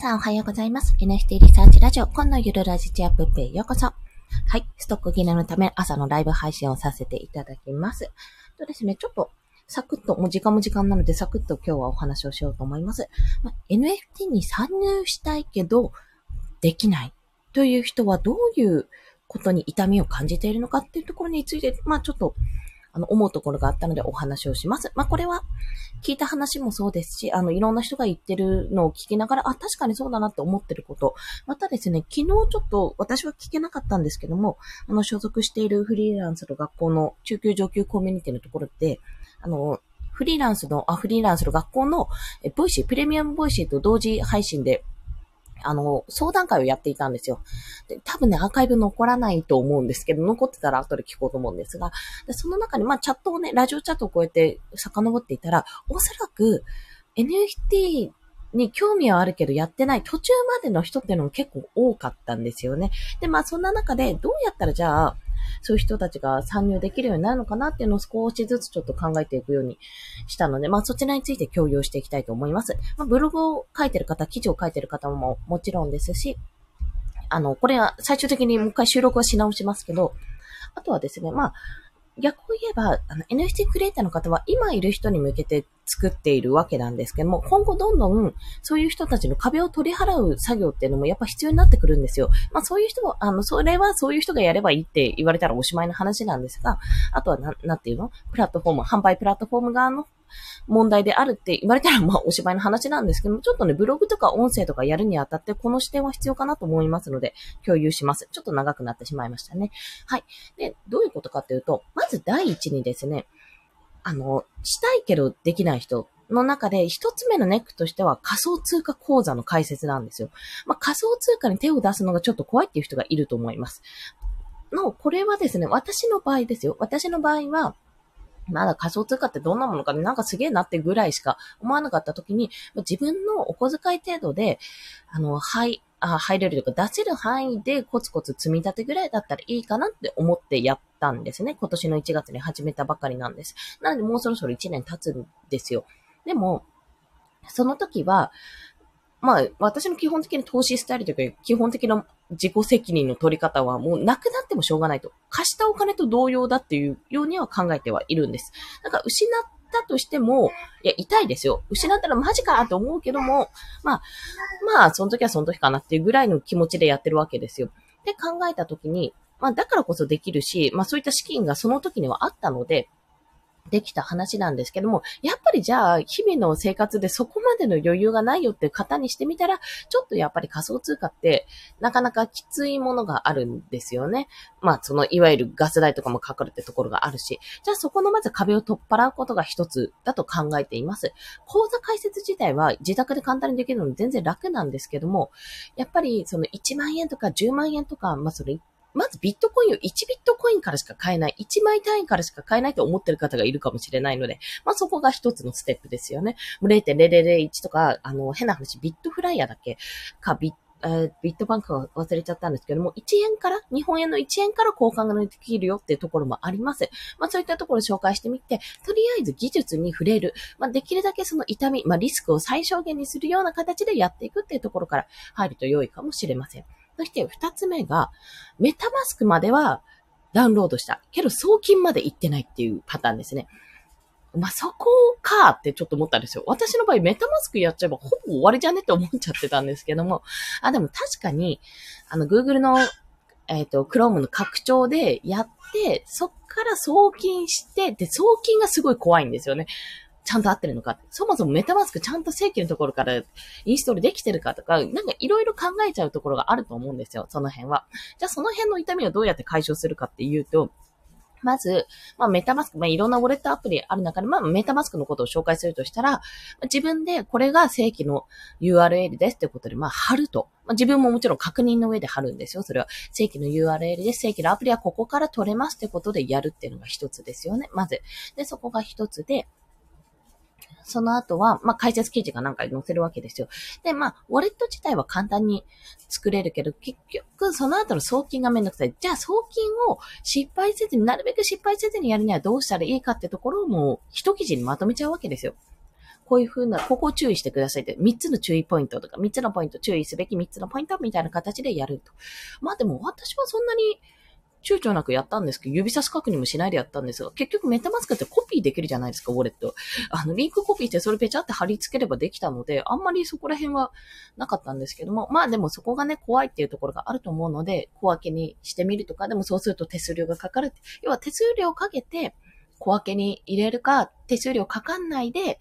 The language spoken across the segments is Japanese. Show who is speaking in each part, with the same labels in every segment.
Speaker 1: さあ、おはようございます。NFT リサーチラジオ、今のゆるラジチアップペようこそ。はい。ストック切れのため、朝のライブ配信をさせていただきます。とですね、ちょっと、サクッと、もう時間も時間なので、サクッと今日はお話をしようと思います。ま NFT に参入したいけど、できないという人はどういうことに痛みを感じているのかっていうところについて、まあちょっとあの、思うところがあったのでお話をします。まあ、これは、聞いた話もそうですし、あの、いろんな人が言ってるのを聞きながら、あ、確かにそうだなって思ってること。またですね、昨日ちょっと、私は聞けなかったんですけども、あの、所属しているフリーランスの学校の中級上級コミュニティのところで、あの、フリーランスの、あ、フリーランスの学校の、え、ボイシー、プレミアムボイシーと同時配信で、あの、相談会をやっていたんですよ。で多分ね、アーカイブ残らないと思うんですけど、残ってたら後で聞こうと思うんですが、でその中に、まあ、チャットをね、ラジオチャットをこうやって遡っていたら、おそらく NFT に興味はあるけどやってない途中までの人っていうのも結構多かったんですよね。で、まあそんな中でどうやったらじゃあ、そういう人たちが参入できるようになるのかなっていうのを少しずつちょっと考えていくようにしたので、まあそちらについて共有していきたいと思います。まあ、ブログを書いてる方、記事を書いてる方ももちろんですし、あの、これは最終的にもう一回収録はし直しますけど、あとはですね、まあ、逆を言えば、あの、NFT クリエイターの方は今いる人に向けて作っているわけなんですけども、今後どんどんそういう人たちの壁を取り払う作業っていうのもやっぱ必要になってくるんですよ。まあそういう人は、あの、それはそういう人がやればいいって言われたらおしまいの話なんですが、あとはな、なんていうの？プラットフォーム、販売プラットフォーム側の問題であるって言われたら、まあ、お芝居の話なんですけども、ちょっとね、ブログとか音声とかやるにあたって、この視点は必要かなと思いますので、共有します。ちょっと長くなってしまいましたね。はい。で、どういうことかっていうと、まず第一にですね、あの、したいけどできない人の中で一つ目のネックとしては仮想通貨口座の開設なんですよ。まあ、仮想通貨に手を出すのがちょっと怖いっていう人がいると思います。の、これはですね、私の場合ですよ。私の場合は、まだ仮想通貨ってどんなものかなんかすげえなってぐらいしか思わなかった時に、自分のお小遣い程度で、あの、はい、あ入れるというか出せる範囲でコツコツ積み立てぐらいだったらいいかなって思ってやったんですね。今年の1月に始めたばかりなんです。なのでもうそろそろ1年経つんですよ。でも、その時は、まあ、私の基本的な投資スタイルというか、基本的な自己責任の取り方はもうなくなってもしょうがないと。貸したお金と同様だっていうようには考えてはいるんです。だか失ったとしても、いや、痛いですよ。失ったらマジかと思うけども、まあ、まあ、その時はその時かなっていうぐらいの気持ちでやってるわけですよ。で考えた時に、まあ、だからこそできるし、まあ、そういった資金がその時にはあったので、できた話なんですけども、やっぱりじゃあ、日々の生活でそこまでの余裕がないよっていう方にしてみたら、ちょっとやっぱり仮想通貨って、なかなかきついものがあるんですよね。まあ、その、いわゆるガス代とかもかかるってところがあるし、じゃあそこのまず壁を取っ払うことが一つだと考えています。口座開設自体は自宅で簡単にできるので全然楽なんですけども、やっぱりその1万円とか10万円とか、まあそれまずビットコインを1ビットコインからしか買えない、1枚単位からしか買えないと思ってる方がいるかもしれないので、まあそこが一つのステップですよね。0.0001とか、あの、変な話、ビットフライヤーだけ？か、ビットビットバンクは忘れちゃったんですけども、1円から、日本円の1円から交換ができるよっていうところもあります。まあそういったところを紹介してみて、とりあえず技術に触れる。まあできるだけその痛み、まあリスクを最小限にするような形でやっていくっていうところから入ると良いかもしれません。そして二つ目が、メタマスクまではダウンロードした。けど送金まで行ってないっていうパターンですね。まあ、そこかってちょっと思ったんですよ。私の場合メタマスクやっちゃえばほぼ終わりじゃねって思っちゃってたんですけども。あ、でも確かに、あの、Google の、えっ、ー、と、Chrome の拡張でやって、そっから送金して、で、送金がすごい怖いんですよね。ちゃんと合ってるのか。そもそもメタマスクちゃんと正規のところからインストールできてるかとか、なんかいろいろ考えちゃうところがあると思うんですよ、その辺は。じゃあその辺の痛みをどうやって解消するかっていうと、まず、まあ、メタマスク、まあ、いろんなウォレットアプリある中で、まあ、メタマスクのことを紹介するとしたら、自分でこれが正規の URL ですってことで、まあ、貼ると。まあ、自分ももちろん確認の上で貼るんですよ。それは正規の URL で。正規のアプリはここから取れますってことでやるっていうのが一つですよね。まず。で、そこが一つで、その後は、まあ、解説記事がなんかに載せるわけですよ。で、まあ、ウォレット自体は簡単に作れるけど、結局、その後の送金がめんどくさい。じゃあ、送金を失敗せずに、なるべく失敗せずにやるにはどうしたらいいかってところをもう、一記事にまとめちゃうわけですよ。こういう風な、ここを注意してくださいって、3つの注意ポイントとか、3つのポイント、注意すべき3つのポイントみたいな形でやると。まあでも私はそんなに、躊躇なくやったんですけど、指差し確認もしないでやったんですが、結局メタマスクってコピーできるじゃないですか、ウォレット。あの、リンクコピーしてそれペチャって貼り付ければできたので、あんまりそこら辺はなかったんですけども、まあでもそこがね、怖いっていうところがあると思うので、小分けにしてみるとか、でもそうすると手数料がかかる。要は手数料をかけて、小分けに入れるか、手数料かかんないで、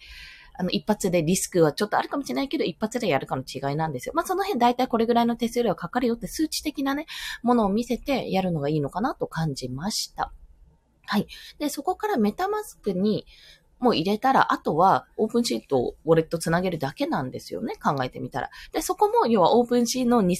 Speaker 1: あの、一発でリスクはちょっとあるかもしれないけど、一発でやるかの違いなんですよ。まあ、その辺大体これぐらいの手数料かかるよって数値的なね、ものを見せてやるのがいいのかなと感じました。はい。で、そこからメタマスクにもう入れたら、あとはオープンシートをウォレットつなげるだけなんですよね。考えてみたら。で、そこも要はオープンシートの偽、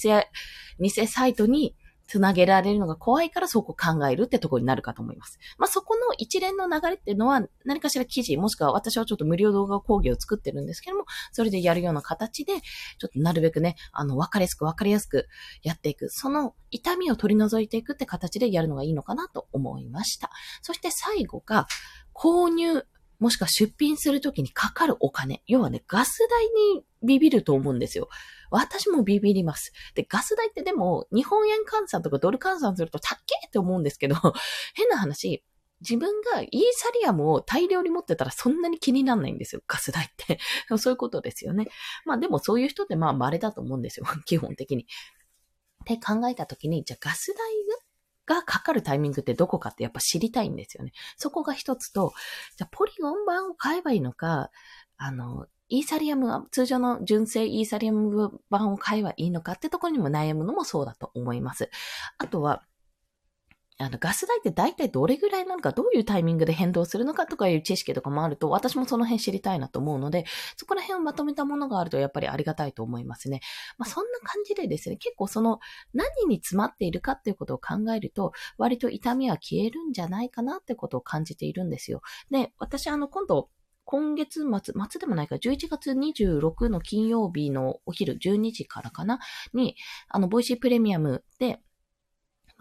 Speaker 1: 偽サイトにつなげられるのが怖いからそこ考えるってところになるかと思います。まあ、そこの一連の流れっていうのは何かしら記事、もしくは私はちょっと無料動画講義を作ってるんですけども、それでやるような形で、ちょっとなるべくね、あの、わかりやすくわかりやすくやっていく。その痛みを取り除いていくって形でやるのがいいのかなと思いました。そして最後が、購入もしくは出品するときにかかるお金。要はね、ガス代にビビると思うんですよ。私もビビります。で、ガス代ってでも、日本円換算とかドル換算すると高えって思うんですけど、変な話、自分がイーサリアムを大量に持ってたらそんなに気にならないんですよ。ガス代って。そういうことですよね。まあでもそういう人ってまあ稀だと思うんですよ。基本的に。って考えたときに、じゃあガス代がかかるタイミングってどこかってやっぱ知りたいんですよね。そこが一つと、じゃあポリゴン版を買えばいいのか、あの、イーサリアムは、通常の純正イーサリアム版を買えばいいのかってところにも悩むのもそうだと思います。あとは、あの、ガス代って大体どれぐらいなのか、どういうタイミングで変動するのかとかいう知識とかもあると、私もその辺知りたいなと思うので、そこら辺をまとめたものがあるとやっぱりありがたいと思いますね。まあ、そんな感じでですね、結構その何に詰まっているかっていうことを考えると、割と痛みは消えるんじゃないかなってことを感じているんですよ。で、私あの、今度、今月末、末でもないか、11月26の金曜日のお昼12時からかな？に、あの、ボイシープレミアムで、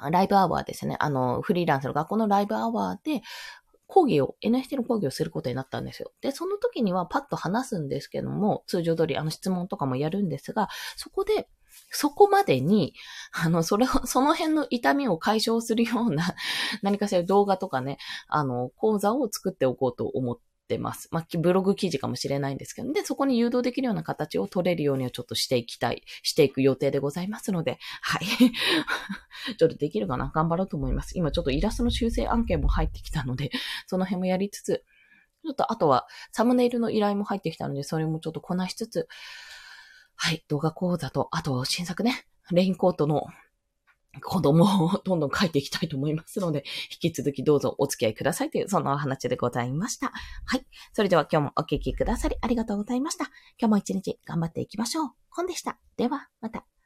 Speaker 1: ライブアワーですね。あの、フリーランスの学校のライブアワーで、講義を、NFT の講義をすることになったんですよ。で、その時にはパッと話すんですけども、通常通りあの質問とかもやるんですが、そこで、そこまでに、あの、それを、その辺の痛みを解消するような、何かしら動画とかね、あの、講座を作っておこうと思っってます。まあ、ブログ記事かもしれないんですけど、で、そこに誘導できるような形を取れるようにはちょっとしていきたい、していく予定でございますので、はい。ちょっとできるかな？頑張ろうと思います。今ちょっとイラストの修正案件も入ってきたので、その辺もやりつつ、ちょっとあとはサムネイルの依頼も入ってきたので、それもちょっとこなしつつ、はい、動画講座と、あと新作ね、レインコートの子供を どんどん書いていきたいと思いますので、引き続きどうぞお付き合いくださいという、そんなお話でございました。はい。それでは今日もお聞きくださりありがとうございました。今日も一日頑張っていきましょう。本でした。では、また。